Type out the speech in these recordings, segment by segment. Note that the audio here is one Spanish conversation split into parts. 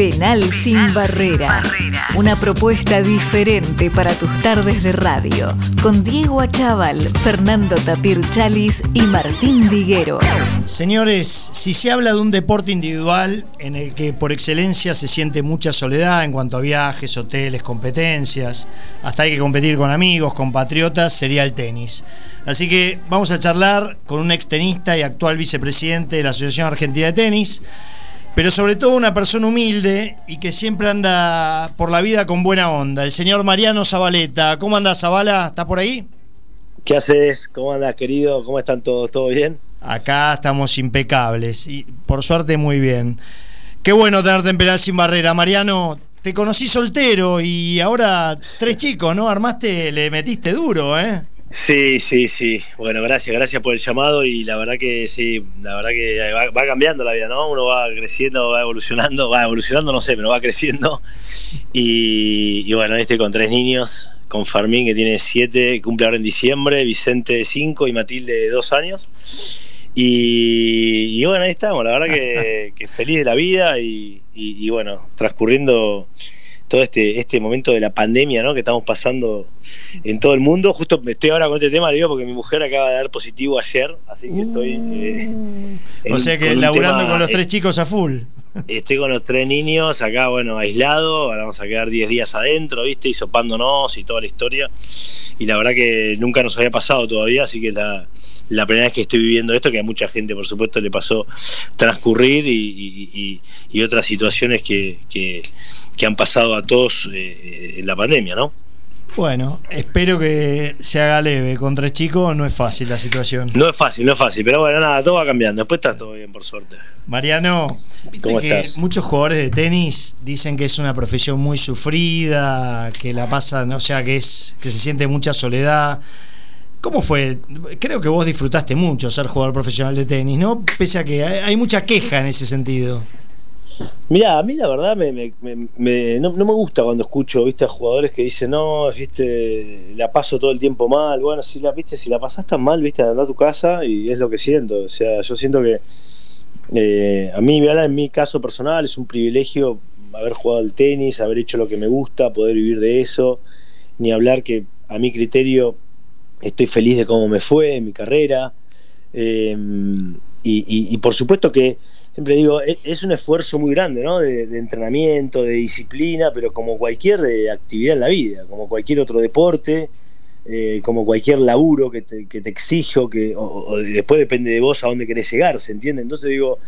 Penal, sin, barrera. Una propuesta diferente para tus tardes de radio. Con Diego Achával, Fernando Tapir Chalis y Martín Diguero. Señores, si se habla de un deporte individual en el que por excelencia se siente mucha soledad en cuanto a viajes, hoteles, competencias, hasta hay que competir con amigos, compatriotas, sería el tenis. Así que vamos a charlar con un extenista y actual vicepresidente de la Asociación Argentina de Tenis pero sobre todo una persona humilde y que siempre anda por la vida con buena onda, el señor Mariano Zabaleta. ¿Cómo anda Zabala? ¿Está por ahí? ¿Qué haces? ¿Cómo andas, querido? ¿Cómo están todos? ¿Todo bien? Acá estamos impecables y por suerte muy bien. Qué bueno tenerte en Penal Sin Barrera. Mariano, te conocí soltero y ahora tres chicos, ¿no? Armaste, le metiste duro, ¿eh? Sí, sí, sí. Bueno, gracias, gracias por el llamado y la verdad que sí, la verdad que va, cambiando la vida, ¿no? Uno va creciendo, va evolucionando, va evolucionando, no sé, pero va creciendo. Y, bueno, estoy con tres niños, con Fermín que tiene siete, cumple ahora en diciembre, Vicente de cinco y Matilde de dos años. Y, bueno, ahí estamos, la verdad que, feliz de la vida y, y bueno, transcurriendo todo este, este momento de la pandemia ¿no? que estamos pasando en todo el mundo. Justo estoy ahora con este tema, digo, porque mi mujer acaba de dar positivo ayer, así que estoy... Eh, o sea que laburando con los tres chicos a full. Estoy con los tres niños acá, bueno, aislado, ahora vamos a quedar 10 días adentro, ¿viste? Y sopándonos y toda la historia. Y la verdad que nunca nos había pasado todavía, así que la, la primera vez que estoy viviendo esto, que a mucha gente, por supuesto, le pasó transcurrir y, otras situaciones que, que, han pasado a todos eh, en la pandemia, ¿no? Bueno, espero que se haga leve. Con tres chicos no es fácil la situación. No es fácil, no es fácil, pero bueno, nada, todo va cambiando. Después está todo bien, por suerte. Mariano, que muchos jugadores de tenis dicen que es una profesión muy sufrida, que la pasan, o sea, que es que se siente mucha soledad. ¿Cómo fue? Creo que vos disfrutaste mucho ser jugador profesional de tenis, ¿no? Pese a que hay mucha queja en ese sentido. Mira, a mí la verdad me, no, me gusta cuando escucho viste a jugadores que dicen no, viste, la paso todo el tiempo mal. Bueno, si la viste, si la pasás tan mal, viste, andar a tu casa y es lo que siento. O sea, yo siento que eh, a mí, en mi caso personal, es un privilegio haber jugado al tenis, haber hecho lo que me gusta, poder vivir de eso. Ni hablar que a mi criterio estoy feliz de cómo me fue en mi carrera. Eh, y por supuesto que siempre digo, e, es un esfuerzo muy grande, ¿no? De, entrenamiento, de disciplina, pero como cualquier eh, actividad en la vida, como cualquier otro deporte, eh, como cualquier laburo que te, que te exijo, que, o, después depende de vos a dónde querés llegar, ¿se entiende? Entonces digo,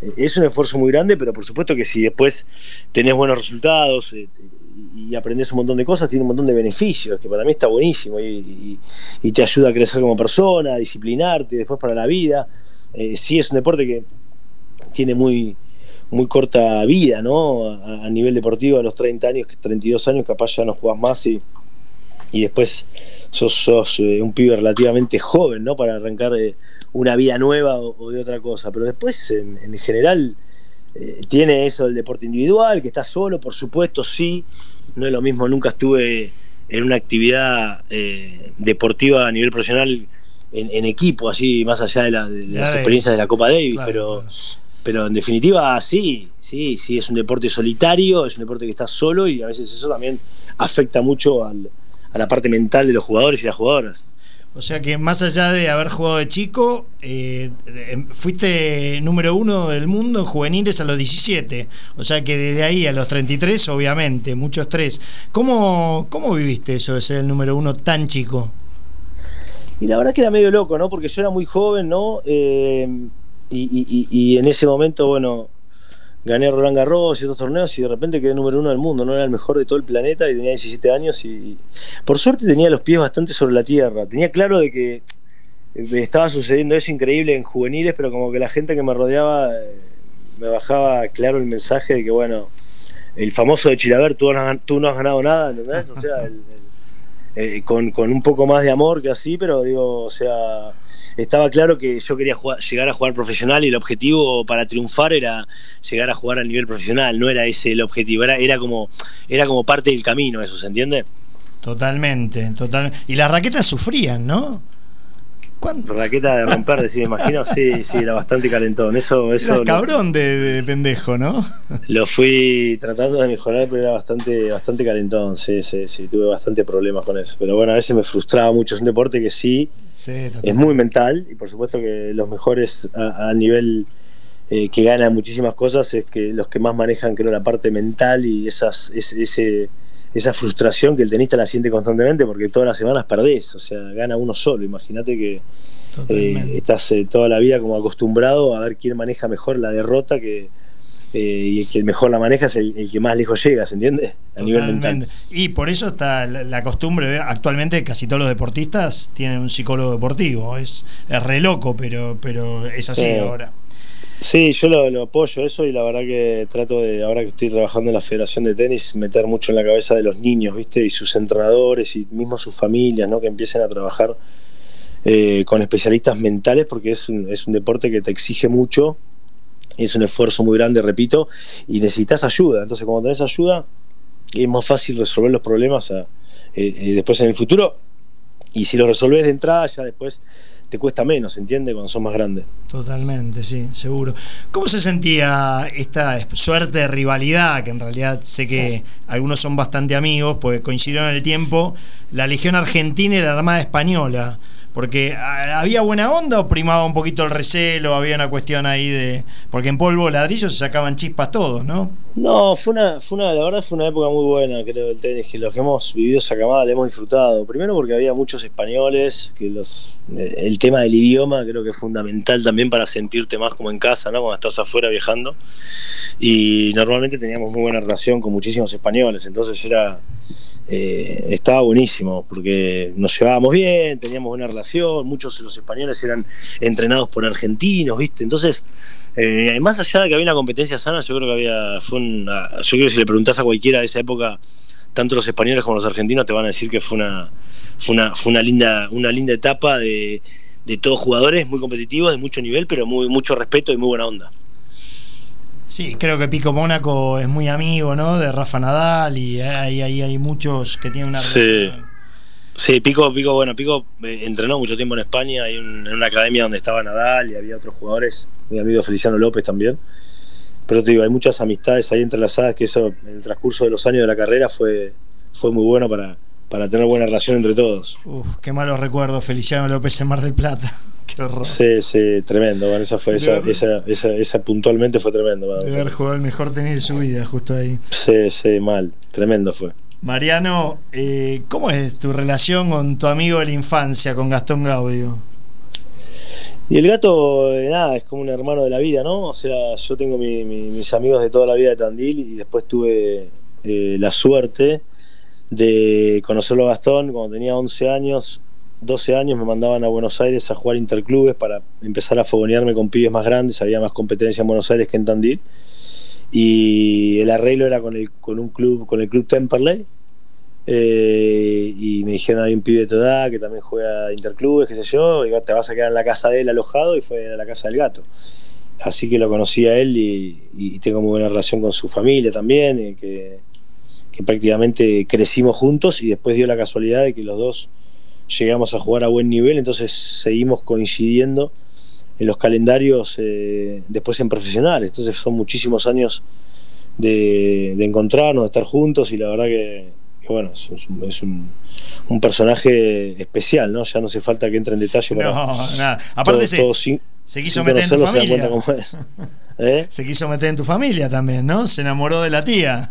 eh, es un esfuerzo muy grande, pero por supuesto que si después tenés buenos resultados y aprendés un montón de cosas, tiene un montón de beneficios, que para mí está buenísimo y, y te ayuda a crecer como persona, a disciplinarte después para la vida. sí es un deporte que tiene muy, muy corta vida, ¿no? A, nivel deportivo, a los 30 años, 32 años, capaz ya no jugás más y, y después sos, sos eh, un pibe relativamente joven, ¿no? Para arrancar eh, una vida nueva o, de otra cosa. Pero después, en, general, eh, tiene eso del deporte individual, que está solo, por supuesto, sí. No es lo mismo, nunca estuve en una actividad deportiva a nivel profesional en, equipo, así, más allá de, las experiencias de la Copa Davis, pero pero en definitiva sí, sí, sí, es un deporte solitario, es un deporte que está solo y a veces eso también afecta mucho a la parte mental de los jugadores y las jugadoras. O sea que más allá de haber jugado de chico, eh, fuiste número uno del mundo en juveniles a los 17. O sea que desde ahí a los 33, obviamente, muchos tres. ¿Cómo, cómo viviste eso de ser el número uno tan chico? Y la verdad que era medio loco, ¿no? Porque yo era muy joven, ¿no? Eh, y, en ese momento, bueno, gané Roland Garros y otros torneos y de repente quedé número uno del mundo, no era el mejor de todo el planeta y tenía 17 años y por suerte tenía los pies bastante sobre la tierra. Tenía claro de que eh, estaba sucediendo eso increíble en juveniles, pero como que la gente que me rodeaba eh, me bajaba claro el mensaje de que, bueno, el famoso de Chilaver, tú no, has ganado nada, ¿entendés? O sea, eh, con, con un poco más de amor que así, pero digo, o sea estaba claro que yo quería llegar a jugar profesional y el objetivo para triunfar era llegar a jugar a nivel profesional, no era ese el objetivo, era, era, como, era como parte del camino, eso, ¿se entiende? Totalmente, totalmente. Y las raquetas sufrían, ¿no? Raqueta de romper, decir, me imagino, sí, sí, era bastante calentón. Eso, eso. cabrón de, pendejo, ¿no? Lo fui tratando de mejorar, pero era bastante, bastante calentón, sí, sí, sí, tuve bastante problemas con eso. Pero bueno, a veces me frustraba mucho. Es un deporte que sí, es muy mental, y por supuesto que los mejores a, nivel eh, que ganan muchísimas cosas es que los que más manejan, creo, la parte mental y esas, ese esa frustración que el tenista la siente constantemente porque todas las semanas perdés, o sea, gana uno solo. Imagínate que eh, estás eh, toda la vida como acostumbrado a ver quién maneja mejor la derrota que, eh, y el que mejor la maneja es el, que más lejos llega, ¿se entiende? A nivel mental. Y por eso está la, costumbre, actualmente casi todos los deportistas tienen un psicólogo deportivo, es, es re loco, pero, pero es así ahora. Sí, yo lo, apoyo eso y la verdad que trato de, ahora que estoy trabajando en la Federación de Tenis, meter mucho en la cabeza de los niños, ¿viste? Y sus entrenadores y mismo sus familias, ¿no? Que empiecen a trabajar eh, con especialistas mentales porque es un, es un deporte que te exige mucho, es un esfuerzo muy grande, repito, y necesitas ayuda. Entonces, cuando tenés ayuda, es más fácil resolver los problemas eh, eh, después en el futuro. Y si los resolves de entrada, ya después te cuesta menos, ¿entiendes? Cuando sos más grande. Totalmente, sí, seguro. ¿Cómo se sentía esta suerte de rivalidad, que en realidad sé que algunos son bastante amigos, pues coincidieron en el tiempo, la Legión Argentina y la Armada Española? Porque ah, había buena onda o primaba un poquito el recelo, había una cuestión ahí de. Porque en polvo ladrillo se sacaban chispas todos, ¿no? No, fue una, fue una, la verdad fue una época muy buena, creo, del tenis, que los que hemos vivido esa camada le hemos disfrutado. Primero porque había muchos españoles, que los eh, el tema del idioma creo que es fundamental también para sentirte más como en casa, ¿no? Cuando estás afuera viajando. Y normalmente teníamos muy buena relación con muchísimos españoles, entonces era eh, estaba buenísimo porque nos llevábamos bien, teníamos buena relación, muchos de los españoles eran entrenados por argentinos, ¿viste? Entonces, eh, más allá de que había una competencia sana, yo creo que había, fue una, yo creo que si le preguntás a cualquiera de esa época, tanto los españoles como los argentinos te van a decir que fue una, fue una, fue una linda, una linda etapa de, de todos jugadores muy competitivos, de mucho nivel, pero muy, mucho respeto y muy buena onda. Sí, creo que Pico Mónaco es muy amigo, ¿no? De Rafa Nadal y hay, hay, hay muchos que tienen una sí. Sí, Pico, Pico, bueno, Pico eh, entrenó mucho tiempo en España, en una academia donde estaba Nadal y había otros jugadores, mi amigo Feliciano López también. Pero te digo, hay muchas amistades ahí entrelazadas que eso en el transcurso de los años de la carrera fue, fue muy bueno para, para tener buena relación entre todos. Uf, qué malos recuerdos, Feliciano López en Mar del Plata. Qué horror. Sí, sí, tremendo. Bueno, esa, fue, esa, esa, esa, puntualmente fue tremendo. de haber jugado el mejor tenis de su vida, justo ahí. Sí, sí, mal. Tremendo fue. Mariano, eh, ¿cómo es tu relación con tu amigo de la infancia, con Gastón Gaudio? Y el gato, eh, nada, es como un hermano de la vida, ¿no? O sea, yo tengo mis amigos de toda la vida de Tandil y después tuve eh, la suerte de conocerlo a Gastón cuando tenía 11 años 12 años me mandaban a Buenos Aires a jugar interclubes para empezar a fogonearme con pibes más grandes, había más competencia en Buenos Aires que en Tandil. Y el arreglo era con, el, con un club, con el club Temperley. Eh, y me dijeron hay un pibe de tu que también juega interclubes, qué sé yo, y te vas a quedar en la casa de él alojado y fue a la casa del gato. Así que lo conocí a él y, tengo muy buena relación con su familia también, eh, que, que prácticamente crecimos juntos y después dio la casualidad de que los dos llegamos a jugar a buen nivel, entonces seguimos coincidiendo en los calendarios eh, después en profesionales, entonces son muchísimos años de, encontrarnos, de estar juntos y la verdad que, bueno, es, un, personaje especial, ¿no? Ya no hace falta que entre en detalle. no, nada. Aparte se, quiso meter en tu familia. ¿Eh? Se quiso meter en tu familia también, ¿no? Se enamoró de la tía.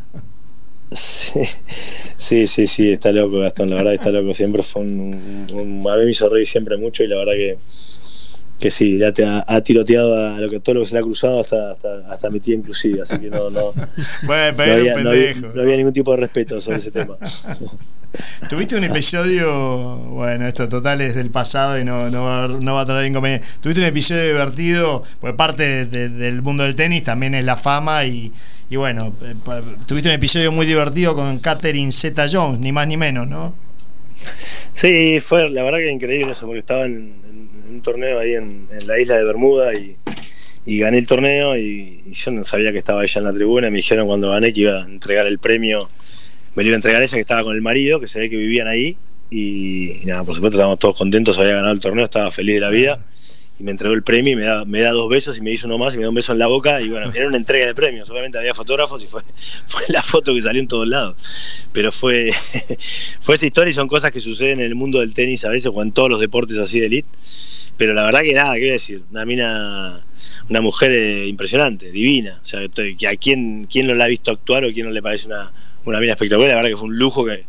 Sí, sí, sí, está loco Gastón, la verdad está loco. Siempre fue un, a mí me hizo reír siempre mucho y la verdad que, que sí, ya te ha, tiroteado a lo que todo lo que se le ha cruzado hasta, hasta, mi tía inclusive, así que no, no, bueno, no, había, no, había, ningún tipo de respeto sobre ese tema. Tuviste un episodio, bueno, esto total es del pasado y no, no, va, no va a traer inconveniente. Tuviste un episodio divertido, pues parte del mundo del tenis también es la fama y, y bueno, eh, tuviste un episodio muy divertido con Catherine Zeta Jones, ni más ni menos, ¿no? Sí, fue la verdad que increíble eso, porque estaba en, un torneo ahí en, la isla de Bermuda y, gané el torneo y, yo no sabía que estaba ella en la tribuna. Me dijeron cuando gané que iba a entregar el premio, me lo iba a entregar ella que estaba con el marido, que se ve que vivían ahí. y, nada, por supuesto estábamos todos contentos, había ganado el torneo, estaba feliz de la vida. Y me entregó el premio y me da, me da dos besos y me hizo uno más y me da un beso en la boca. Y bueno, era una entrega de premios, obviamente había fotógrafos y fue, fue la foto que salió en todos lados, pero fue, fue esa historia y son cosas que suceden en el mundo del tenis a veces o en todos los deportes así de elite, pero la verdad que nada, qué decir, una mina, una mujer eh, impresionante, divina, o sea, que a quién, quién no la ha visto actuar o quién no le parece una, una mina espectacular, la verdad que fue un lujo que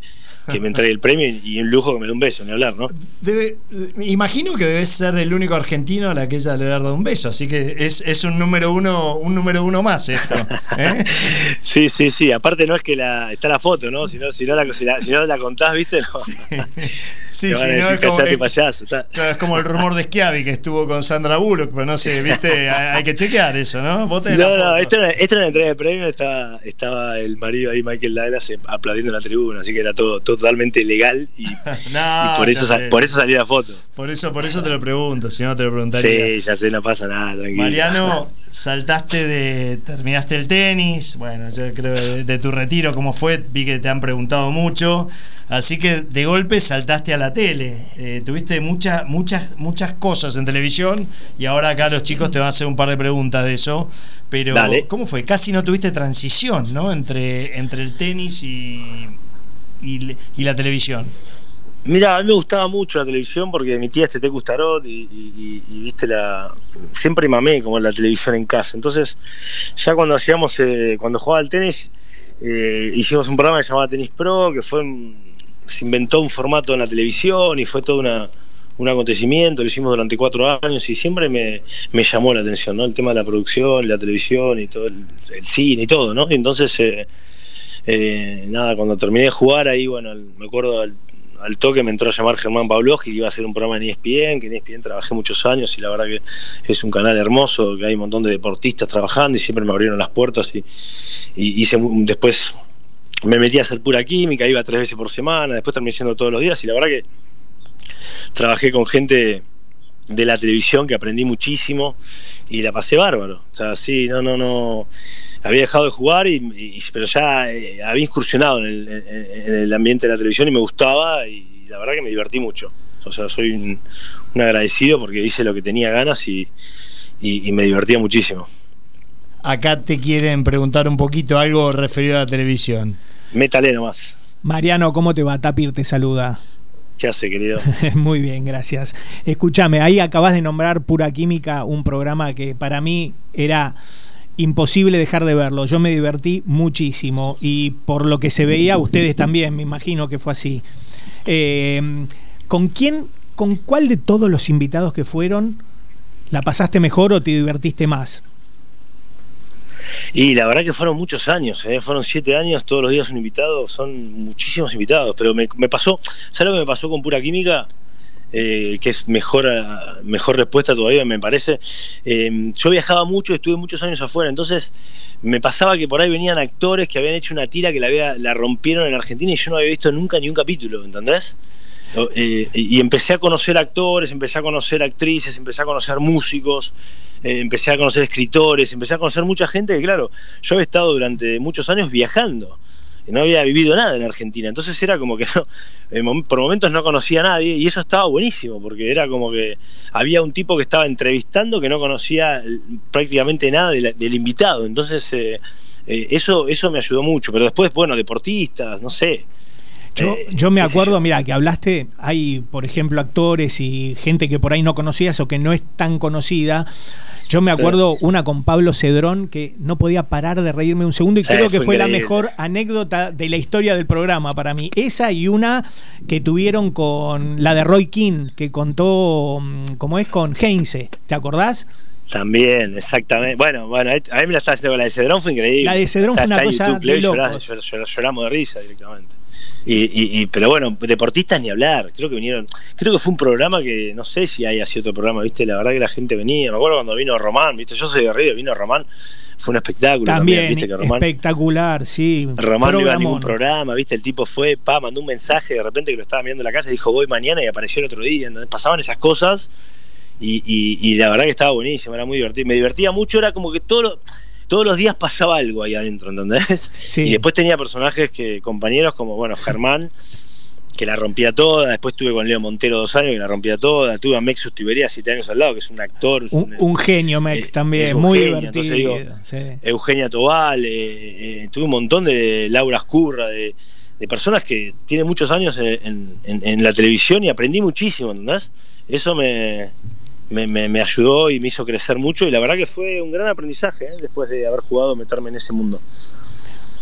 que me entregue el premio y un lujo que me dé un beso, ni hablar, ¿no? Debe, imagino que debes ser el único argentino a la que ella le ha dado un beso, así que es, es un número uno, un número uno más esto. ¿eh? sí, sí, sí. Aparte no es que la, está la foto, ¿no? Si no, si no, la, si si no la contás, ¿viste? No. Sí, sí, no es como, payaso, es como el rumor de Schiavi que estuvo con Sandra Bullock, pero no sé, ¿viste? Hay, que chequear eso, ¿no? no, no, esto era, esto era una entrega de premio, estaba, estaba el marido ahí, Michael Douglas, aplaudiendo en la tribuna, así que era todo, todo totalmente legal y, por, eso, por eso salió la foto. Por eso, por eso te lo pregunto, si no te lo preguntaría. Sí, ya sé, no pasa nada, tranquilo. Mariano, saltaste de. terminaste el tenis, bueno, yo creo de, tu retiro, ¿cómo fue? Vi que te han preguntado mucho. Así que de golpe saltaste a la tele. Eh, tuviste muchas, muchas, muchas cosas en televisión y ahora acá los chicos te van a hacer un par de preguntas de eso. Pero, ¿cómo fue? Casi no tuviste transición, ¿no? Entre, entre el tenis y, y, la televisión? Mira, a mí me gustaba mucho la televisión porque mi tía este te Tarot y, viste la. Siempre mamé como la televisión en casa. Entonces, ya cuando hacíamos, eh, cuando jugaba al tenis, eh, hicimos un programa que se llamaba Tenis Pro, que fue. se inventó un formato en la televisión y fue todo una, un acontecimiento. Lo hicimos durante cuatro años y siempre me, llamó la atención, ¿no? El tema de la producción, la televisión y todo, el, cine y todo, ¿no? entonces. Eh, eh, nada, cuando terminé de jugar ahí, bueno, me acuerdo al, toque me entró a llamar Germán Pavlovsky, que iba a hacer un programa en ESPN, que en ESPN trabajé muchos años y la verdad que es un canal hermoso, que hay un montón de deportistas trabajando y siempre me abrieron las puertas y, hice después me metí a hacer pura química, iba tres veces por semana, después terminé siendo todos los días y la verdad que trabajé con gente de la televisión que aprendí muchísimo y la pasé bárbaro. O sea, sí, no, no, no había dejado de jugar, y, pero ya eh, había incursionado en el, ambiente de la televisión y me gustaba y la verdad que me divertí mucho. O sea, soy un, agradecido porque hice lo que tenía ganas y, me divertía muchísimo. Acá te quieren preguntar un poquito algo referido a la televisión. Métale nomás. Mariano, ¿cómo te va? Tapir te saluda. ¿Qué hace, querido? Muy bien, gracias. Escúchame, ahí acabas de nombrar Pura Química, un programa que para mí era imposible dejar de verlo. Yo me divertí muchísimo y por lo que se veía, ustedes también, me imagino que fue así. Eh, ¿Con quién, con cuál de todos los invitados que fueron la pasaste mejor o te divertiste más? Y la verdad que fueron muchos años, ¿eh? fueron siete años, todos los días un invitado, son muchísimos invitados, pero me, me pasó, ¿sabes lo que me pasó con Pura Química? Eh, que es mejor, mejor respuesta todavía, me parece. Eh, yo viajaba mucho, estuve muchos años afuera, entonces me pasaba que por ahí venían actores que habían hecho una tira que la, había, la rompieron en Argentina y yo no había visto nunca ni un capítulo, ¿entendés? Eh, y empecé a conocer actores, empecé a conocer actrices, empecé a conocer músicos, empecé a conocer escritores, empecé a conocer mucha gente que, claro, yo había estado durante muchos años viajando no había vivido nada en Argentina. Entonces era como que no, por momentos no conocía a nadie y eso estaba buenísimo, porque era como que había un tipo que estaba entrevistando que no conocía prácticamente nada del, invitado. Entonces eh, eh, eso, eso me ayudó mucho. Pero después, bueno, deportistas, no sé. Yo, eh, yo, me acuerdo, mira, que hablaste, hay, por ejemplo, actores y gente que por ahí no conocías o que no es tan conocida. Yo me acuerdo una con Pablo Cedrón que no podía parar de reírme un segundo y creo que fue, la mejor anécdota de la historia del programa para mí. Esa y una que tuvieron con la de Roy King, que contó, mm, como es, con Heinze. ¿Te acordás? También, exactamente. Bueno, bueno, a mí me la estaba haciendo con la de Cedrón, fue increíble. La de Cedrón fue una cosa de lloramos de risa directamente. Y, pero bueno, deportistas ni hablar. Creo que vinieron. Creo que fue un programa que no sé si hay así otro programa, ¿viste? La verdad que la gente venía. Me acuerdo cuando vino Román, ¿viste? Yo soy de Río, vino Román. Fue un espectáculo. También, espectacular, sí. Román no iba a ningún programa, ¿viste? El tipo fue, pa, mandó un mensaje de repente que lo estaba viendo en la casa y dijo voy mañana y apareció el otro día. Entonces pasaban esas cosas y, y, la verdad que estaba buenísimo, era muy divertido. Me divertía mucho, era como que todo lo todos los días pasaba algo ahí adentro, ¿entendés? Y después tenía personajes que, compañeros como, bueno, Germán, que la rompía toda. Después estuve con Leo Montero dos años, que la rompía toda. Tuve a Mexus Tiberia siete años al lado, que es un actor. un, genio, Mex, eh, también, muy divertido. Eugenia Tobal, eh, tuve un montón de Laura Escurra, de, personas que tienen muchos años en, la televisión y aprendí muchísimo, ¿entendés? Eso me, me, ayudó y me hizo crecer mucho y la verdad que fue un gran aprendizaje después de haber jugado, meterme en ese mundo.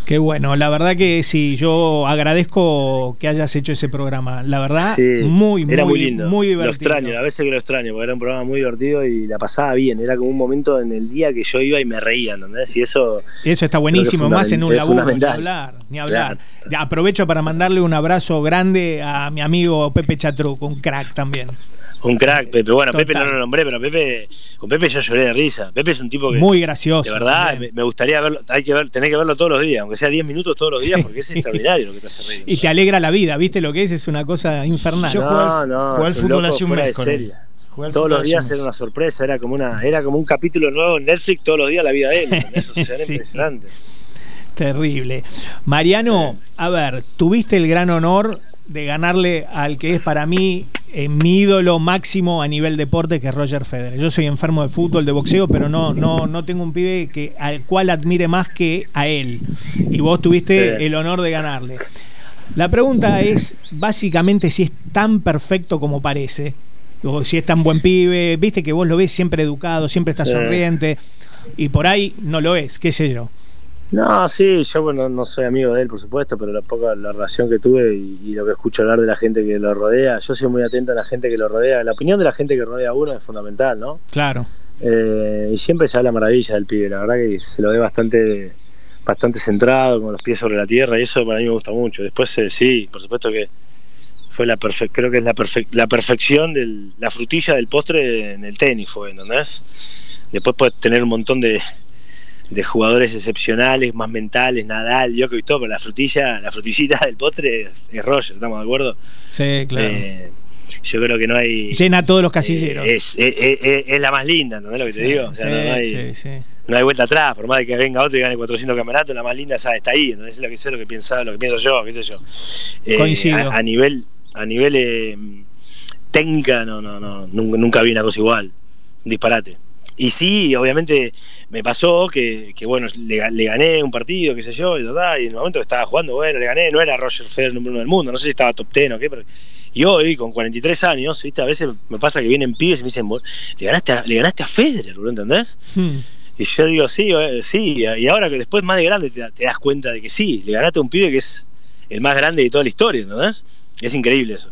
Qué bueno, la verdad que sí, yo agradezco que hayas hecho ese programa. La verdad, muy, muy, muy, lindo. muy divertido. Lo extraño, a veces que lo extraño, porque era un programa muy divertido y la pasaba bien. Era como un momento en el día que yo iba y me reía, ¿entendés? Y eso. Eso está buenísimo, más en un laburo, ni hablar, ni hablar. Aprovecho para mandarle un abrazo grande a mi amigo Pepe Chatruc, un crack también. Un crack, Pepe. Bueno, Pepe no lo nombré, pero Pepe, con Pepe yo lloré de risa. Pepe es un tipo que. Muy gracioso. De verdad, me, gustaría verlo, hay que ver, tener que verlo todos los días, aunque sea 10 minutos todos los días, porque es extraordinario lo que te hace reír. Y te alegra la vida, ¿viste lo que es? Es una cosa infernal. Yo no, no, jugué al fútbol hace un mes. Todos los días era una sorpresa, era como una, era como un capítulo nuevo en Netflix todos los días la vida de él. Eso era impresionante. Terrible. Mariano, a ver, tuviste el gran honor de ganarle al que es para mí eh, mi ídolo máximo a nivel deporte, que es Roger Federer. Yo soy enfermo de fútbol, de boxeo, pero no, no, no tengo un pibe que, al cual admire más que a él. Y vos tuviste el honor de ganarle. La pregunta es, básicamente, si es tan perfecto como parece, o si es tan buen pibe, viste que vos lo ves siempre educado, siempre está sonriente, y por ahí no lo es, qué sé yo. No, sí, yo bueno, no soy amigo de él, por supuesto, pero la poca la relación que tuve y, lo que escucho hablar de la gente que lo rodea, yo soy muy atento a la gente que lo rodea. La opinión de la gente que rodea a uno es fundamental, ¿no? Claro. Eh, y siempre se habla maravilla del pibe, la verdad que se lo ve bastante bastante centrado, con los pies sobre la tierra, y eso para mí me gusta mucho. Después eh, sí, por supuesto que fue la creo que es la, la perfección de la frutilla del postre en el tenis, fue, ¿entendés? Después puedes tener un montón de de jugadores excepcionales, más mentales, Nadal, yo que todo, pero la frutilla, la frutillita del postre es, Roger, ¿estamos de acuerdo? Sí, claro. Eh, yo creo que no hay. Llena todos los casilleros. Eh, es, la más linda, ¿entendés lo que te digo? sí, no, hay, sí, no hay vuelta atrás, por más de que venga otro y gane 400 campeonatos, la más linda está ahí, ¿no? es lo que sé, lo que piensa, lo que pienso yo, qué sé yo. Eh, Coincido. A, nivel, a nivel técnica, no, no, no, nunca, nunca vi una cosa igual. Un disparate. Y sí, obviamente me pasó que, bueno, le, gané un partido, qué sé yo, y, y en el momento que estaba jugando, bueno, le gané, no era Roger Federer número uno del mundo, no sé si estaba top ten o qué, pero y hoy, con 43 años, ¿viste? a veces me pasa que vienen pibes y me dicen, le ganaste a, le ganaste a Federer, ¿lo entendés? Hmm. Y yo digo, sí, eh, sí, y ahora que después más de grande te, das cuenta de que sí, le ganaste a un pibe que es el más grande de toda la historia, ¿entendés? Es increíble eso.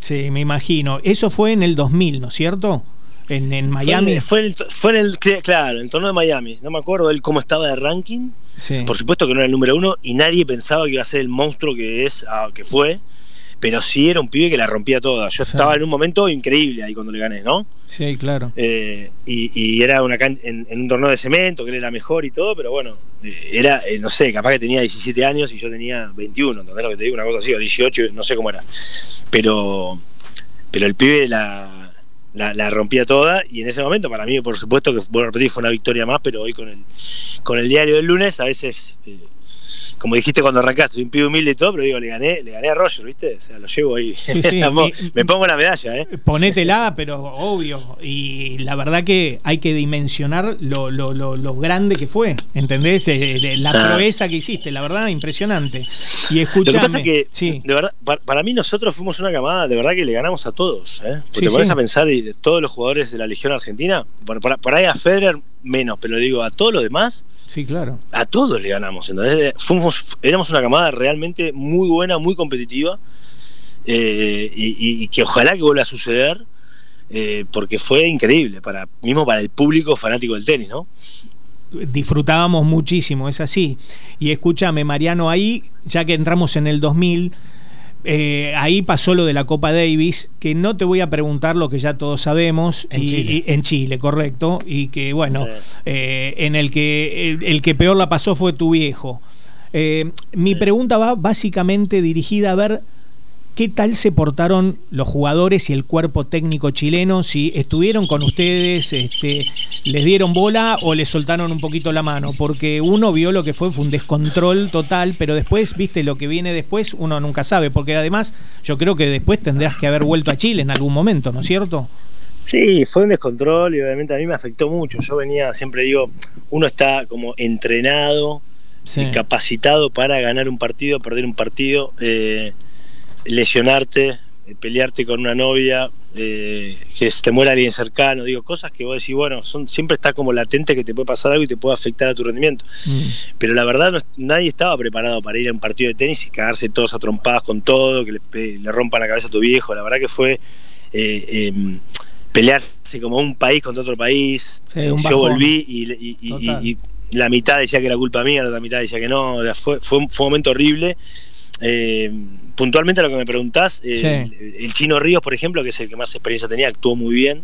Sí, me imagino. Eso fue en el 2000, ¿no es cierto? En, Miami. Fue en, el, fue el, claro, en el torneo de Miami. No me acuerdo él cómo estaba de ranking. Por supuesto que no era el número uno y nadie pensaba que iba a ser el monstruo que es, ah, que fue. Pero sí era un pibe que la rompía toda. Yo estaba en un momento increíble ahí cuando le gané, ¿no? Sí, claro. Eh, y, era una en, un torneo de cemento, que él era mejor y todo, pero bueno, eh, era, eh, no sé, capaz que tenía 17 años y yo tenía 21, ¿entendés lo que te digo? Una cosa así, o 18, no sé cómo era. Pero, pero el pibe la, la, rompía toda y en ese momento para mí por supuesto que bueno repetir fue una victoria más pero hoy con el con el diario del lunes a veces eh, como dijiste cuando arrancaste, soy un pibe humilde y todo, pero digo, le gané, le gané a Roger, ¿viste? O sea, lo llevo ahí. Me pongo la medalla, ¿eh? Ponétela, pero obvio. Y la verdad que hay que dimensionar lo, lo, lo, grande que fue, ¿entendés? Eh, la ah. proeza que hiciste, la verdad, impresionante. Y escuchame, Lo que pasa es que, de verdad, para, mí nosotros fuimos una camada, de verdad que le ganamos a todos, ¿eh? Porque te pones a pensar, y de todos los jugadores de la Legión Argentina, por, por ahí a Federer menos, pero digo, a todos los demás Sí, claro. A todos le ganamos. Entonces, fuimos, éramos una camada realmente muy buena, muy competitiva. Eh, y, que ojalá que vuelva a suceder. Eh, porque fue increíble, para mismo para el público fanático del tenis, ¿no? Disfrutábamos muchísimo, es así. Y escúchame, Mariano, ahí, ya que entramos en el 2000, eh, ahí pasó lo de la Copa Davis, que no te voy a preguntar lo que ya todos sabemos. En Chile. en Chile, correcto. Y que, bueno, eh, en el que el, que peor la pasó fue tu viejo. Eh, mi pregunta va básicamente dirigida a ver ¿Qué tal se portaron los jugadores y el cuerpo técnico chileno? Si estuvieron con ustedes, este, les dieron bola o les soltaron un poquito la mano, porque uno vio lo que fue, fue un descontrol total, pero después, viste, lo que viene después, uno nunca sabe, porque además yo creo que después tendrás que haber vuelto a Chile en algún momento, ¿no es cierto? Sí, fue un descontrol y obviamente a mí me afectó mucho. Yo venía, siempre digo, uno está como entrenado, y capacitado para ganar un partido, perder un partido. Eh, lesionarte, eh, pelearte con una novia, eh, que te muera alguien cercano, digo, cosas que vos decís, bueno, son, siempre está como latente que te puede pasar algo y te puede afectar a tu rendimiento. Mm. Pero la verdad, nadie estaba preparado para ir a un partido de tenis y cagarse todos a trompadas con todo, que le, rompan la cabeza a tu viejo. La verdad que fue eh, em, pelearse como un país contra otro país. Yo volví y, la mitad decía que era culpa mía, la otra mitad decía que no. Fue, fue, un, fue un momento horrible. Eh, puntualmente a lo que me preguntás, eh, el, Chino Ríos, por ejemplo, que es el que más experiencia tenía, actuó muy bien.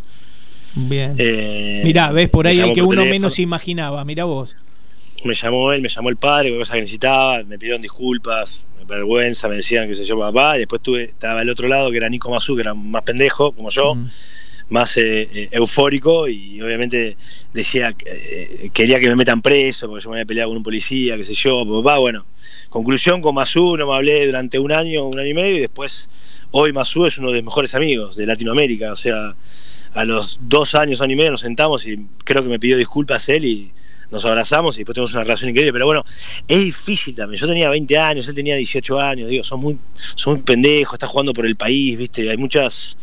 Bien. Eh, mirá, ves por ahí el que uno menos imaginaba, mira vos. Me llamó él, me llamó el padre, cosa que necesitaba, me pidieron disculpas, me vergüenza, me decían que se yo papá, y después tuve, estaba el otro lado que era Nico Mazú, que era más pendejo, como yo. más eh, eufórico y obviamente decía que quería que me metan preso porque yo me había peleado con un policía, qué sé yo, papá, bueno, Conclusión, con Masú no me hablé durante un año, un año y medio, y después hoy Masú es uno de mis mejores amigos de Latinoamérica. O sea, a los dos años, año y medio nos sentamos y creo que me pidió disculpas él y nos abrazamos y después tenemos una relación increíble. Pero bueno, es difícil también. Yo tenía 20 años, él tenía 18 años, digo, son muy, son muy pendejos, está jugando por el país, ¿viste? Hay muchas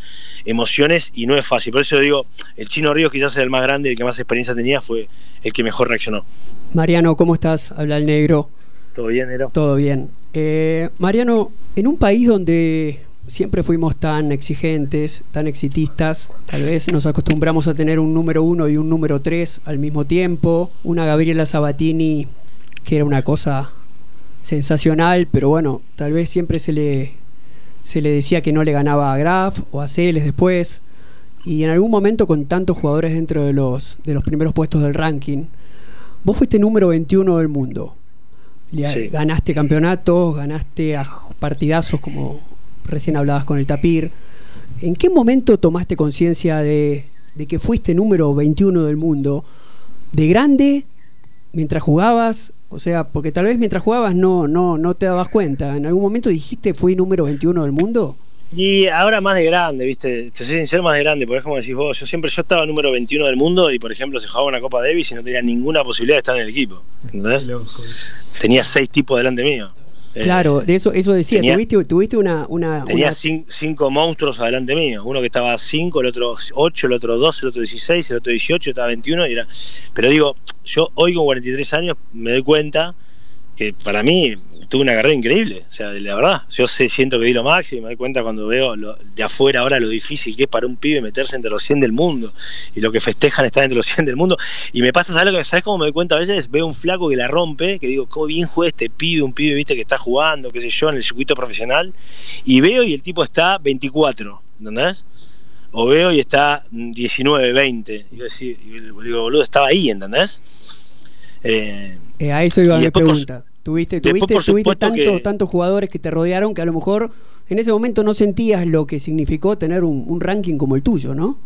emociones y no es fácil. Por eso digo, el Chino Ríos quizás era el más grande, el que más experiencia tenía, fue el que mejor reaccionó. Mariano, ¿cómo estás? Habla el negro. ¿Todo bien? Todo bien. Eh, Mariano, en un país donde siempre fuimos tan exigentes, tan exitistas, tal vez nos acostumbramos a tener un número uno y un número tres al mismo tiempo, una Gabriela Sabatini que era una cosa sensacional, pero bueno, tal vez siempre se le, se le decía que no le ganaba a Graf o a Celes después, y en algún momento con tantos jugadores dentro de los, de los primeros puestos del ranking, vos fuiste número 21 del mundo. Ganaste campeonatos, ganaste partidazos como recién hablabas con el Tapir. ¿En qué momento tomaste conciencia de, que fuiste número 21 del mundo? ¿De grande? ¿Mientras jugabas? O sea, porque tal vez mientras jugabas no, no, no te dabas cuenta. ¿En algún momento dijiste fui número 21 del mundo? Y ahora más de grande, ¿viste? Te soy sincero, más de grande, porque es como decís vos, yo siempre yo estaba número 21 del mundo y, por ejemplo, se jugaba una Copa Davis y no tenía ninguna posibilidad de estar en el equipo. ¿Entendés? Tenía seis tipos delante mío. Eh, claro, de eso, eso decía, tuviste, tuviste una, una Tenía Cinco, monstruos adelante mío, uno que estaba 5, el otro 8, el otro 12, el otro 16, el otro 18, estaba 21, y era... pero digo, yo hoy con 43 años me doy cuenta que para mí tuve una carrera increíble, o sea, la verdad, yo sé, siento que di lo máximo, me doy cuenta cuando veo de afuera ahora lo difícil que es para un pibe meterse entre los 100 del mundo y lo que festejan estar entre los 100 del mundo y me pasa, ¿sabes, lo que, ¿sabes cómo me doy cuenta a veces? Veo un flaco que la rompe, que digo, cómo bien juega este pibe, un pibe, viste, que está jugando, qué sé yo, en el circuito profesional y veo y el tipo está 24, ¿entendés? O veo y está 19, 20, y digo, digo boludo, estaba ahí, ¿entendés? Eh, eh, a eso iba mi pregunta. Tuviste, tuviste, tuviste tantos, jugadores que te rodearon que a lo mejor en ese momento no sentías lo que significó tener un, ranking como el tuyo, ¿no?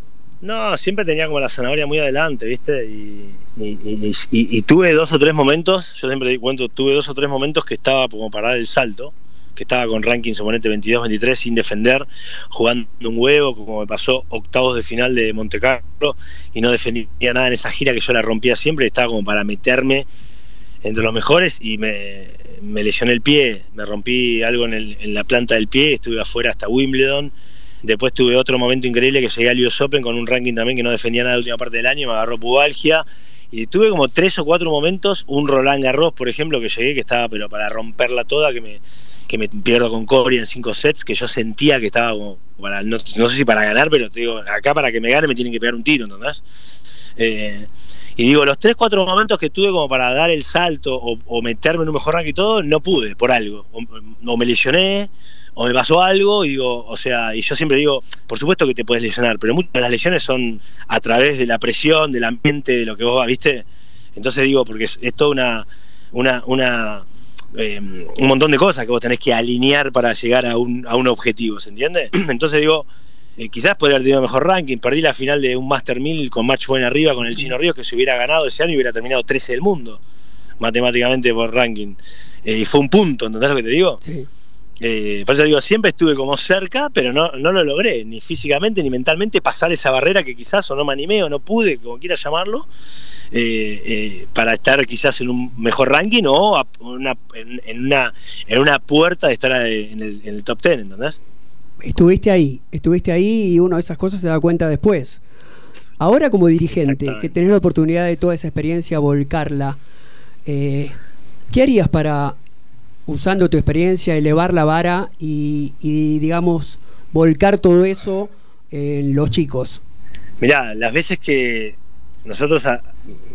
No, siempre tenía como la zanahoria muy adelante, ¿viste? Y, tuve dos o tres momentos, yo siempre cuento, tuve dos o tres momentos que estaba como para dar el salto, que estaba con ranking suponete 22-23 sin defender, jugando un huevo, como me pasó octavos de final de Monte Carlo, y no defendía nada en esa gira que yo la rompía siempre, estaba como para meterme entre los mejores y me, lesioné el pie, me rompí algo en, la planta del pie, estuve afuera hasta Wimbledon. Después tuve otro momento increíble que llegué al US Open con un ranking también que no defendía nada la última parte del año, me agarró pubalgia. Y tuve como tres o cuatro momentos, un Roland Garros, por ejemplo, que llegué, que estaba pero para romperla toda, que me, que me pierdo con Cory en cinco sets, que yo sentía que estaba como para, no, sé si para ganar, pero digo, acá para que me gane me tienen que pegar un tiro, ¿entendés? Eh, y digo, los tres, cuatro momentos que tuve como para dar el salto o, meterme en un mejor ranking y todo, no pude por algo. O, me lesioné, o me pasó algo, y digo, o sea, y yo siempre digo, por supuesto que te puedes lesionar, pero muchas de las lesiones son a través de la presión, del ambiente, de lo que vos viste. Entonces digo, porque es, toda una, una, una eh, un montón de cosas que vos tenés que alinear para llegar a un, a un objetivo, ¿se entiende? Entonces digo, eh, quizás podría haber tenido mejor ranking, perdí la final de un Master 1000 con Match Buen arriba con el Chino Ríos, que se hubiera ganado ese año hubiera terminado 13 del mundo, matemáticamente por ranking. Eh, y fue un punto, ¿entendés lo que te digo? Sí. Eh, por eso digo, siempre estuve como cerca, pero no, no lo logré, ni físicamente ni mentalmente, pasar esa barrera que quizás o no me animé o no pude, como quieras llamarlo, eh, eh, para estar quizás en un mejor ranking o a- una- en, en una, en una puerta de estar en el, en el top 10, ¿entendés? Estuviste ahí, estuviste ahí y uno de esas cosas se da cuenta después. Ahora como dirigente, que tenés la oportunidad de toda esa experiencia volcarla, eh, ¿qué harías para, usando tu experiencia, elevar la vara y, y, digamos, volcar todo eso en los chicos? Mirá, las veces que nosotros a-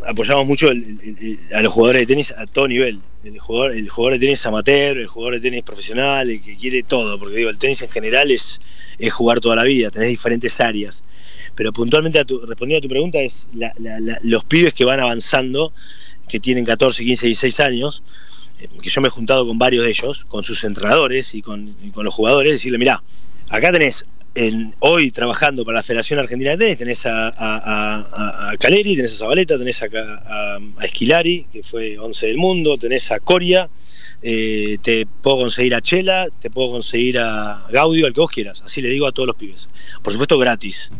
apoyamos mucho a los jugadores de tenis a todo nivel, el jugador, el jugador de tenis amateur, el jugador de tenis profesional, el que quiere todo, porque digo, el tenis en general es, es jugar toda la vida, tenés diferentes áreas. Pero puntualmente, respondiendo a tu pregunta, es la- la- los pibes que van avanzando, que tienen 14, 15, 16 años, eh, que yo me he juntado con varios de ellos, con sus entrenadores y con, y con los jugadores, decirle, mirá, acá tenés hoy trabajando para la Federación Argentina de Tenis, tenés a, a, Caleri, tenés a Zabaleta, tenés a Esquilari, que fue 11 del mundo, tenés a Coria, eh, te puedo conseguir a Chela, te puedo conseguir a Gaudio, al que vos quieras, así le digo a todos los pibes. Por supuesto gratis,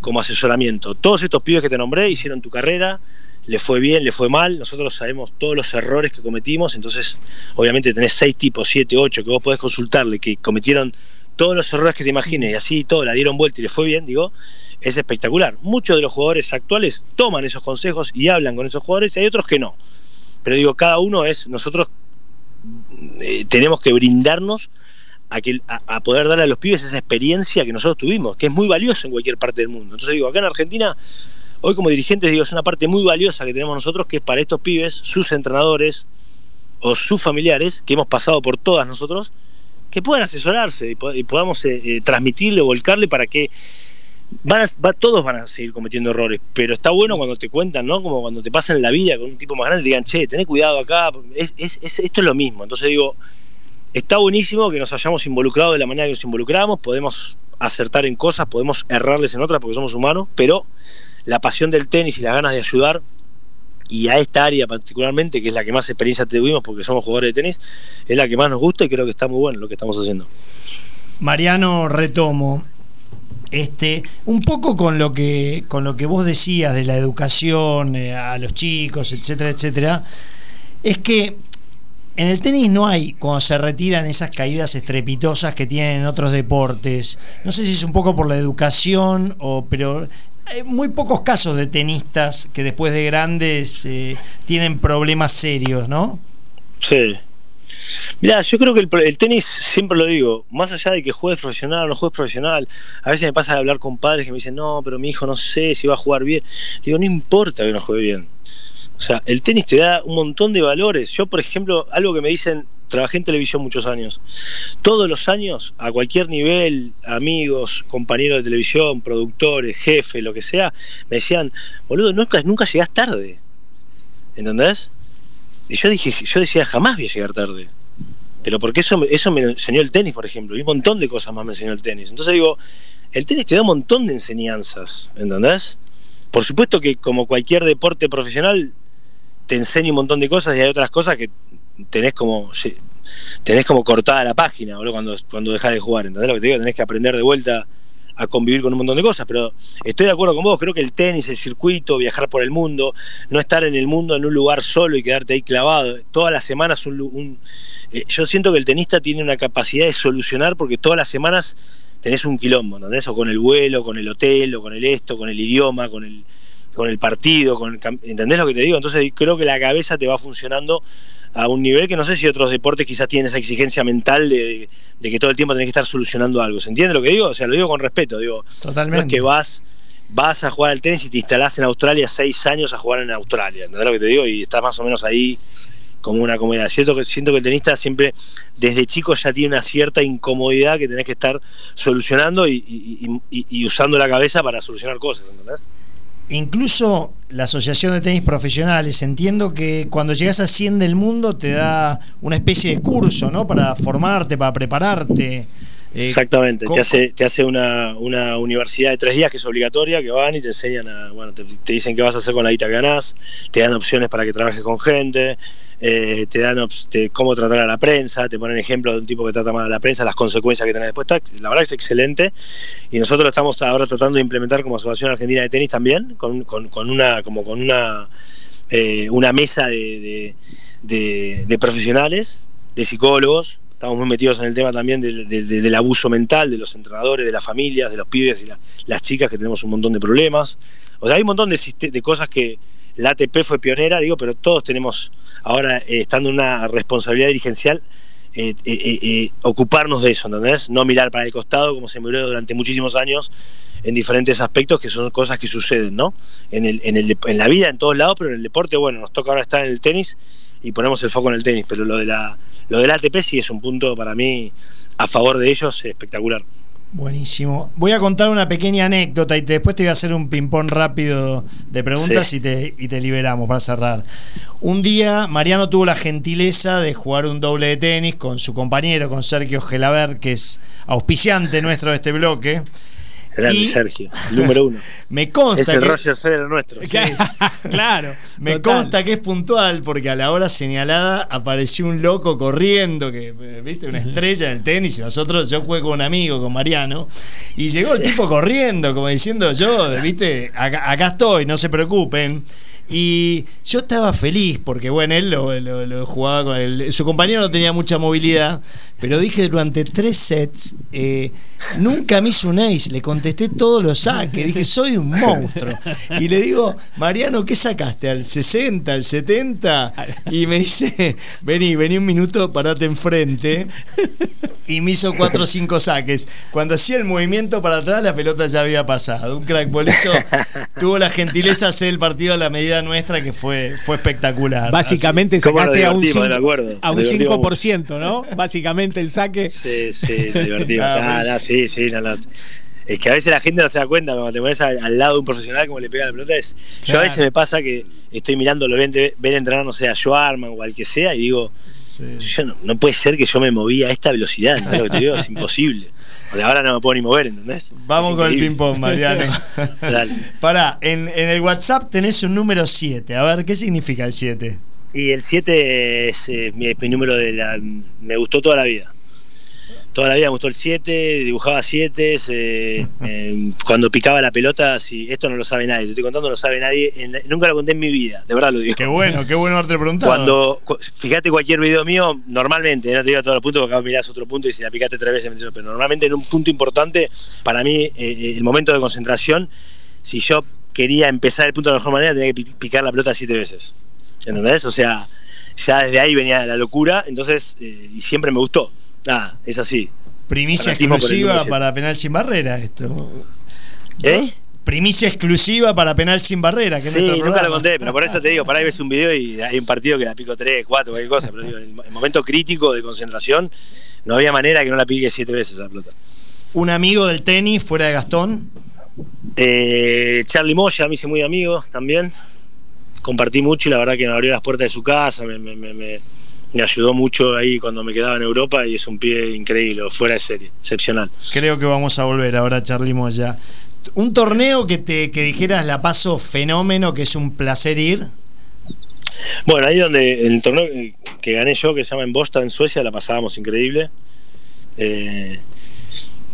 como asesoramiento. Todos estos pibes que te nombré hicieron tu carrera, le fue bien, le fue mal, nosotros sabemos todos los errores que cometimos, entonces obviamente tenés seis tipos, siete, ocho, que vos podés consultarle, que cometieron todos los errores que te imagines y así todo, la dieron vuelta y le fue bien, digo, es espectacular. Muchos de los jugadores actuales toman esos consejos y hablan con esos jugadores y hay otros que no. Pero digo, cada uno es, nosotros eh, tenemos que brindarnos a, que, a, a poder darle a los pibes esa experiencia que nosotros tuvimos, que es muy valiosa en cualquier parte del mundo. Entonces digo, acá en Argentina, hoy como dirigentes digo, es una parte muy valiosa que tenemos nosotros, que es para estos pibes, sus entrenadores o sus familiares, que hemos pasado por todas nosotros, que puedan asesorarse y, po- y podamos eh, eh, transmitirle, volcarle para que todos van a seguir cometiendo errores, pero está bueno cuando te cuentan, ¿no? Como cuando te pasan la vida con un tipo más grande, digan, che, tené cuidado acá, es, es- es- esto es lo mismo. Entonces digo, está buenísimo que nos hayamos involucrado de la manera que nos involucramos, podemos acertar en cosas, podemos errarles en otras porque somos humanos, pero la pasión del tenis y las ganas de ayudar y a esta área particularmente, que es la que más experiencia tuvimos porque somos jugadores de tenis, es la que más nos gusta y creo que está muy bueno lo que estamos haciendo. Mariano retomo. Este, un poco con lo que con lo que vos decías de la educación eh, a los chicos, etcétera, etcétera, es que en el tenis no hay cuando se retiran esas caídas estrepitosas que tienen en otros deportes. No sé si es un poco por la educación o pero hay muy pocos casos de tenistas que después de grandes eh, tienen problemas serios, ¿no? Sí. Mira, yo creo que el, el, tenis, siempre lo digo, más allá de que juegues profesional o no juegues profesional, a veces me pasa de hablar con padres que me dicen, no, pero mi hijo no sé si va a jugar bien. Digo, no importa que no juegue bien. O sea, el tenis te da un montón de valores. Yo, por ejemplo, algo que me dicen, trabajé en televisión muchos años. Todos los años, a cualquier nivel, amigos, compañeros de televisión, productores, jefes, lo que sea, me decían, boludo, nunca, nunca llegás tarde. ¿Entendés? Y yo dije, yo decía, jamás voy a llegar tarde. Pero porque eso, eso me enseñó el tenis, por ejemplo, y un montón de cosas más me enseñó el tenis. Entonces digo, el tenis te da un montón de enseñanzas, ¿entendés? Por supuesto que como cualquier deporte profesional, te enseña un montón de cosas y hay otras cosas que tenés como tenés como cortada la página boludo, cuando, cuando dejás de jugar, ¿entendés lo que te digo? Tenés que aprender de vuelta a convivir con un montón de cosas, pero estoy de acuerdo con vos, creo que el tenis, el circuito, viajar por el mundo, no estar en el mundo en un lugar solo y quedarte ahí clavado, todas las semanas un, eh, yo siento que el tenista tiene una capacidad de solucionar porque todas las semanas tenés un quilombo, ¿entendés? O con el vuelo, con el hotel, o con el esto, con el idioma, con el con el partido, con el, ¿entendés lo que te digo? Entonces creo que la cabeza te va funcionando a un nivel que no sé si otros deportes quizás tienen esa exigencia mental de, de, que todo el tiempo tenés que estar solucionando algo. ¿Se entiende lo que digo? O sea, lo digo con respeto, digo, Totalmente. no es que vas, vas a jugar al tenis y te instalás en Australia seis años a jugar en Australia, ¿entendés lo que te digo? Y estás más o menos ahí como una comodidad. Siento que, siento que el tenista siempre, desde chico, ya tiene una cierta incomodidad que tenés que estar solucionando y, y, y, y usando la cabeza para solucionar cosas, ¿entendés? Incluso la Asociación de Tenis Profesionales, entiendo que cuando llegas a 100 del mundo te da una especie de curso, ¿no? Para formarte, para prepararte. Eh, Exactamente, te hace, te hace una, universidad de tres días que es obligatoria, que van y te enseñan a, bueno, te, dicen qué vas a hacer con la guita que ganás, te dan opciones para que trabajes con gente, eh, te dan cómo tratar a la prensa, te ponen ejemplos de un tipo que trata mal a la prensa, las consecuencias que tenés después. la verdad es excelente y nosotros lo estamos ahora tratando de implementar como Asociación Argentina de Tenis también, con, una, como con una, eh, una mesa de profesionales, de psicólogos, estamos muy metidos en el tema también del, abuso mental de los entrenadores, de las familias, de los pibes y las chicas que tenemos un montón de problemas. O sea, hay un montón de, de cosas que la ATP fue pionera, digo, pero todos tenemos ahora, eh, estando en una responsabilidad dirigencial, eh, eh, ocuparnos de eso, ¿entendés? No mirar para el costado como se miró durante muchísimos años en diferentes aspectos que son cosas que suceden, ¿no? En, el, en, el, en la vida, en todos lados, pero en el deporte, bueno, nos toca ahora estar en el tenis y ponemos el foco en el tenis, pero lo de la lo del ATP sí es un punto para mí a favor de ellos espectacular. Buenísimo. Voy a contar una pequeña anécdota y después te voy a hacer un ping-pong rápido de preguntas y, te, y te liberamos para cerrar. Un día Mariano tuvo la gentileza de jugar un doble de tenis con su compañero, con Sergio Gelaber, que es auspiciante nuestro de este bloque. Grande Sergio, número uno. Me consta. Es el Roger Federer nuestro. claro. Me consta que es puntual porque a la hora señalada apareció un loco corriendo, que, viste, una estrella en el tenis. Y nosotros, yo jugué con un amigo, con Mariano, y llegó el tipo corriendo, como diciendo, yo, viste, acá estoy, no se preocupen. Y yo estaba feliz porque, bueno, él lo, jugaba con él. Su compañero no tenía mucha movilidad, pero dije durante tres sets, eh, nunca me hizo un ace. Le contesté todos los saques. Dije, soy un monstruo. Y le digo, Mariano, ¿qué sacaste? ¿Al 60, al 70? Y me dice, vení, vení un minuto, parate enfrente. Y me hizo cuatro o cinco saques. Cuando hacía el movimiento para atrás, la pelota ya había pasado. Un crack, por eso tuvo la gentileza de hacer el partido a la medida nuestra que fue, fue espectacular. Básicamente sacaste a un, 5, a un 5%, ¿no? Básicamente el saque. Sí, sí, divertido. Ah, sí, sí, Es que a veces la gente no se da cuenta cuando te pones al, lado de un profesional como le pega la pelota. Es, Yo a veces me pasa que estoy mirando, lo ven, ven entrenar, no sé, a Joe Arman o al que sea, y digo, no, puede ser que yo me movía a esta velocidad, ¿no? lo que te digo es imposible. ahora no me puedo ni mover, ¿entendés? Vamos con el ping-pong, Mariano. Pará, en, el WhatsApp tenés un número 7. A ver, ¿qué significa el 7? Y el 7 es eh, mi, mi, número de la. Me gustó toda la vida toda la vida me gustó el 7, dibujaba 7, eh, cuando picaba la pelota, si esto no lo sabe nadie, te estoy contando, no lo sabe nadie, nunca lo conté en mi vida, de verdad lo digo. Qué bueno, qué bueno haberte preguntado. Cuando, fíjate cualquier video mío, normalmente, no te digo a todos los puntos, porque acá mirás otro punto y si la picaste tres veces, pero normalmente en un punto importante, para mí, eh, eh, el momento de concentración, si yo quería empezar el punto de la mejor manera, tenía que picar la pelota siete veces. ¿Entendés? O sea, ya desde ahí venía la locura, entonces, y siempre me gustó nada, es así. Primicia exclusiva para penal sin barrera esto. ¿Eh? Primicia exclusiva para penal sin barrera. Que sí, nunca lo conté, pero por eso te digo, para ahí ves un video y hay un partido que la pico 3, 4, cualquier cosa, pero digo, en el momento crítico de concentración no había manera que no la pique siete veces la pelota. ¿Un amigo del tenis fuera de Gastón? Eh, Charlie Moya, me hice muy amigo también. Compartí mucho y la verdad que me abrió las puertas de su casa, me, me, me me ayudó mucho ahí cuando me quedaba en Europa y es un pie increíble, fuera de serie, excepcional. Creo que vamos a volver ahora, Charly Moya. Un torneo que te que dijeras la paso fenómeno, que es un placer ir. Bueno, ahí donde el torneo que gané yo, que se llama en Boston, en Suecia, la pasábamos increíble. Eh,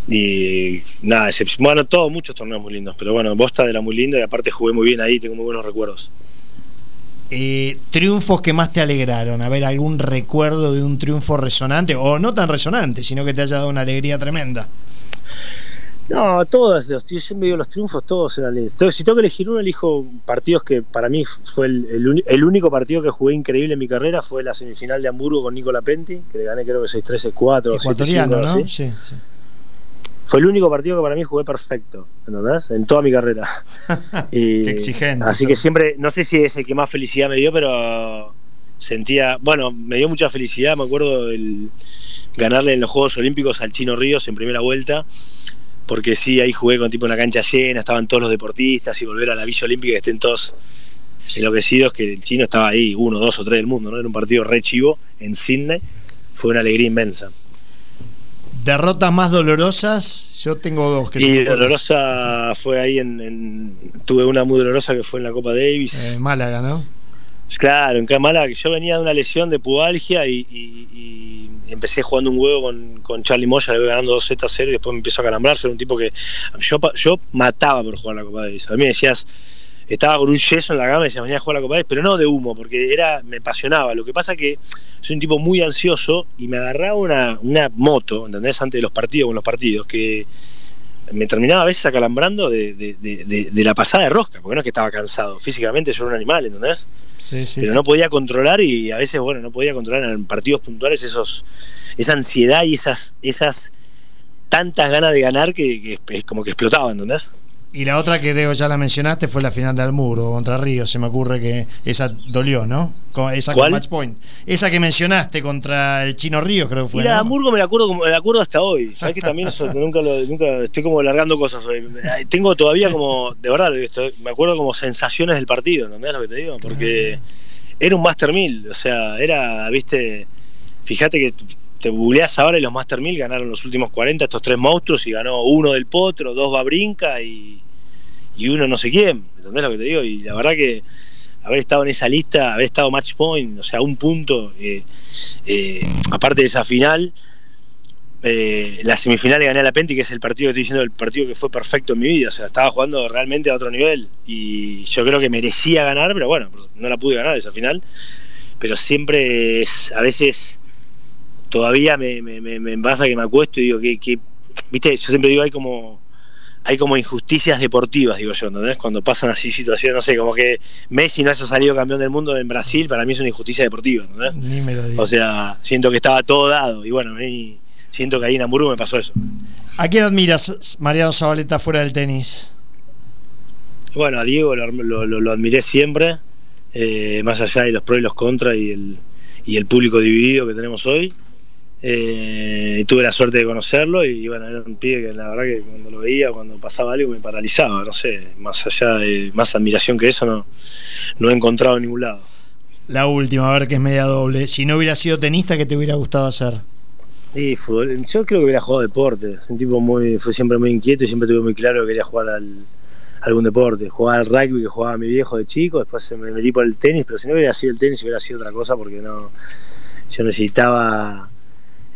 y nada, bueno, todos muchos torneos muy lindos, pero bueno, Boston era muy lindo y aparte jugué muy bien ahí, tengo muy buenos recuerdos. Eh, triunfos que más te alegraron? A ver, algún recuerdo de un triunfo resonante, o no tan resonante, sino que te haya dado una alegría tremenda. No, todos los, yo siempre digo los triunfos, todos eran lindos. Si tengo que elegir uno, elijo partidos que para mí fue el, único partido que jugué increíble en mi carrera, fue la semifinal de Hamburgo con Nicola Penti, que le gané creo que 6-3, 4 Ecuatoriano, ¿no? Sí, sí fue el único partido que para mí jugué perfecto, ¿entendés? En toda mi carrera. y, Qué exigente. Así que siempre, no sé si es el que más felicidad me dio, pero sentía, bueno, me dio mucha felicidad, me acuerdo el ganarle en los Juegos Olímpicos al Chino Ríos en primera vuelta, porque sí, ahí jugué con tipo una cancha llena, estaban todos los deportistas y volver a la Villa Olímpica que estén todos enloquecidos, que el chino estaba ahí, uno, dos o tres del mundo, ¿no? Era un partido re chivo en Sydney, fue una alegría inmensa. ¿Derrotas más dolorosas? Yo tengo dos que Y dolorosa fue ahí en, Tuve una muy dolorosa que fue en la Copa Davis. En eh, Málaga, ¿no? Claro, en Málaga. Yo venía de una lesión de pubalgia y, empecé jugando un huevo con, con Charlie Moya, le voy ganando 2 Z 0 y después me empezó a calambrar. Era un tipo que. Yo, yo mataba por jugar la Copa Davis. A mí me decías estaba con un yeso en la cama y decía, mañana a jugar la Copa Davis, pero no de humo, porque era me apasionaba. Lo que pasa que soy un tipo muy ansioso y me agarraba una, una moto, ¿entendés? Antes de los partidos, con los partidos, que me terminaba a veces acalambrando de, de, de, la pasada de rosca, porque no es que estaba cansado, físicamente yo era un animal, ¿entendés? Sí, sí. Pero no podía controlar y a veces, bueno, no podía controlar en partidos puntuales esos esa ansiedad y esas, esas tantas ganas de ganar que, que es como que explotaba, ¿entendés? Y la otra que creo ya la mencionaste fue la final del muro contra Río. Se me ocurre que esa dolió, ¿no? Esa con match point. Esa que mencionaste contra el Chino Río, creo que fue. Mira, Hamburgo me la acuerdo, me la acuerdo hasta hoy. Sabes que también eso, nunca, lo, nunca estoy como largando cosas hoy. Tengo todavía como, de verdad, me acuerdo como sensaciones del partido, ¿entendés lo que te digo? Porque era un Master 1000, o sea, era, viste, fíjate que te googleás ahora y los Master 1000 ganaron los últimos 40 estos tres monstruos y ganó uno del Potro, dos Babrinca y, y uno no sé quién, ¿entendés lo que te digo? Y la verdad que haber estado en esa lista, haber estado match point, o sea, un punto, eh, eh, aparte de esa final, eh, la semifinal le gané a la Penti, que es el partido que estoy diciendo, el partido que fue perfecto en mi vida, o sea, estaba jugando realmente a otro nivel y yo creo que merecía ganar, pero bueno, no la pude ganar esa final, pero siempre es, a veces todavía me, me, pasa que me acuesto y digo que, que, viste, yo siempre digo, hay como hay como injusticias deportivas, digo yo, ¿entendés? Cuando pasan así situaciones, no sé, como que Messi no haya salido campeón del mundo en Brasil, para mí es una injusticia deportiva, ¿entendés? Ni me lo digo. O sea, siento que estaba todo dado y bueno, siento que ahí en Hamburgo me pasó eso. ¿A quién admiras, Mariano Zabaleta, fuera del tenis? Bueno, a Diego lo, admiré siempre, eh, más allá de los pros y los contras y el, y el público dividido que tenemos hoy. Eh, tuve la suerte de conocerlo y bueno, era un pibe que la verdad que cuando lo veía, cuando pasaba algo me paralizaba, no sé, más allá de más admiración que eso no, no he encontrado en ningún lado. La última, a ver que es media doble. Si no hubiera sido tenista, ¿qué te hubiera gustado hacer? Sí, fútbol. Yo creo que hubiera jugado deporte. Un tipo muy, fue siempre muy inquieto y siempre tuve muy claro que quería jugar al, algún deporte. Jugar al rugby que jugaba mi viejo de chico, después me metí por el tenis, pero si no hubiera sido el tenis hubiera sido otra cosa porque no, yo necesitaba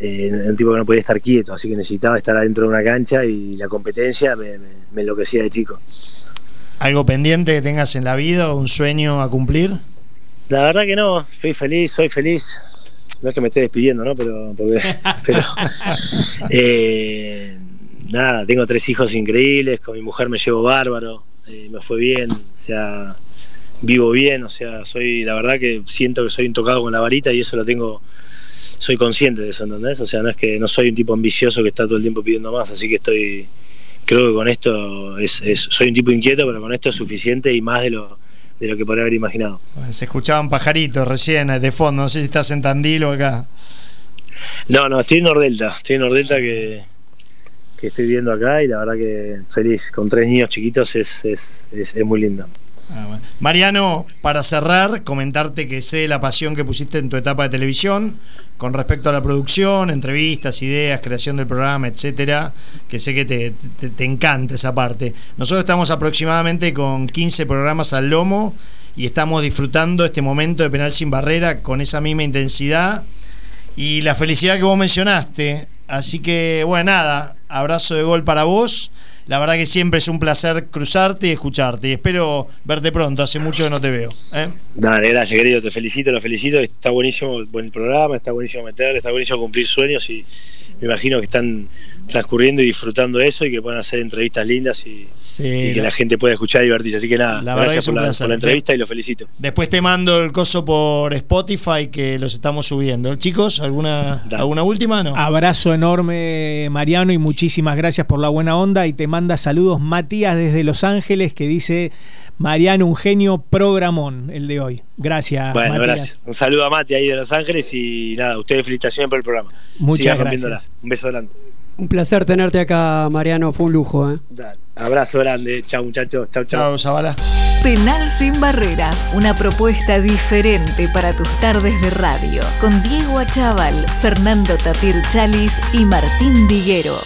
eh, un tipo que no podía estar quieto, así que necesitaba estar adentro de una cancha y la competencia me, enloquecía de chico. ¿Algo pendiente que tengas en la vida o un sueño a cumplir? La verdad que no, soy feliz, soy feliz. No es que me esté despidiendo, ¿no? Pero, pero eh, nada, tengo tres hijos increíbles, con mi mujer me llevo bárbaro, eh, me fue bien, o sea, vivo bien, o sea, soy, la verdad que siento que soy intocado con la varita y eso lo tengo soy consciente de eso, ¿entendés? O sea, no es que no soy un tipo ambicioso que está todo el tiempo pidiendo más, así que estoy, creo que con esto es, soy un tipo inquieto, pero con esto es suficiente y más de lo, de lo que podría haber imaginado. Se escuchaban pajaritos recién de fondo, no sé si estás en Tandil o acá. No, no, estoy en Nordelta, estoy en Nordelta que, que estoy viendo acá y la verdad que feliz, con tres niños chiquitos es, es, es, es muy lindo. Ah, Mariano, para cerrar, comentarte que sé la pasión que pusiste en tu etapa de televisión con respecto a la producción, entrevistas, ideas, creación del programa, etcétera, que sé que te, te, encanta esa parte. Nosotros estamos aproximadamente con 15 programas al lomo y estamos disfrutando este momento de penal sin barrera con esa misma intensidad y la felicidad que vos mencionaste. Así que, bueno, nada, abrazo de gol para vos la verdad que siempre es un placer cruzarte y escucharte. Y espero verte pronto. Hace mucho que no te veo. ¿eh? Dale, gracias, querido. Te felicito, lo felicito. Está buenísimo el buen programa, está buenísimo meter, está buenísimo cumplir sueños y me imagino que están transcurriendo y disfrutando eso y que puedan hacer entrevistas lindas y, que la gente pueda escuchar y divertirse. Así que nada, gracias por, la, entrevista y lo felicito. Después te mando el coso por Spotify que los estamos subiendo. Chicos, ¿alguna, ¿alguna última? No. Abrazo enorme, Mariano, y muchísimas gracias por la buena onda. Y te manda saludos Matías desde Los Ángeles que dice Mariano, un genio programón el de hoy. Gracias, bueno, Gracias. Un saludo a Mati ahí de Los Ángeles y nada, ustedes felicitaciones por el programa. Muchas gracias. Un beso grande. Un placer tenerte acá, Mariano. Fue un lujo. ¿eh? Abrazo grande. Chao, muchachos. Chao, chao. Chao. Penal sin barrera. Una propuesta diferente para tus tardes de radio. Con Diego Achával, Fernando Tapir Chalis y Martín Diguero.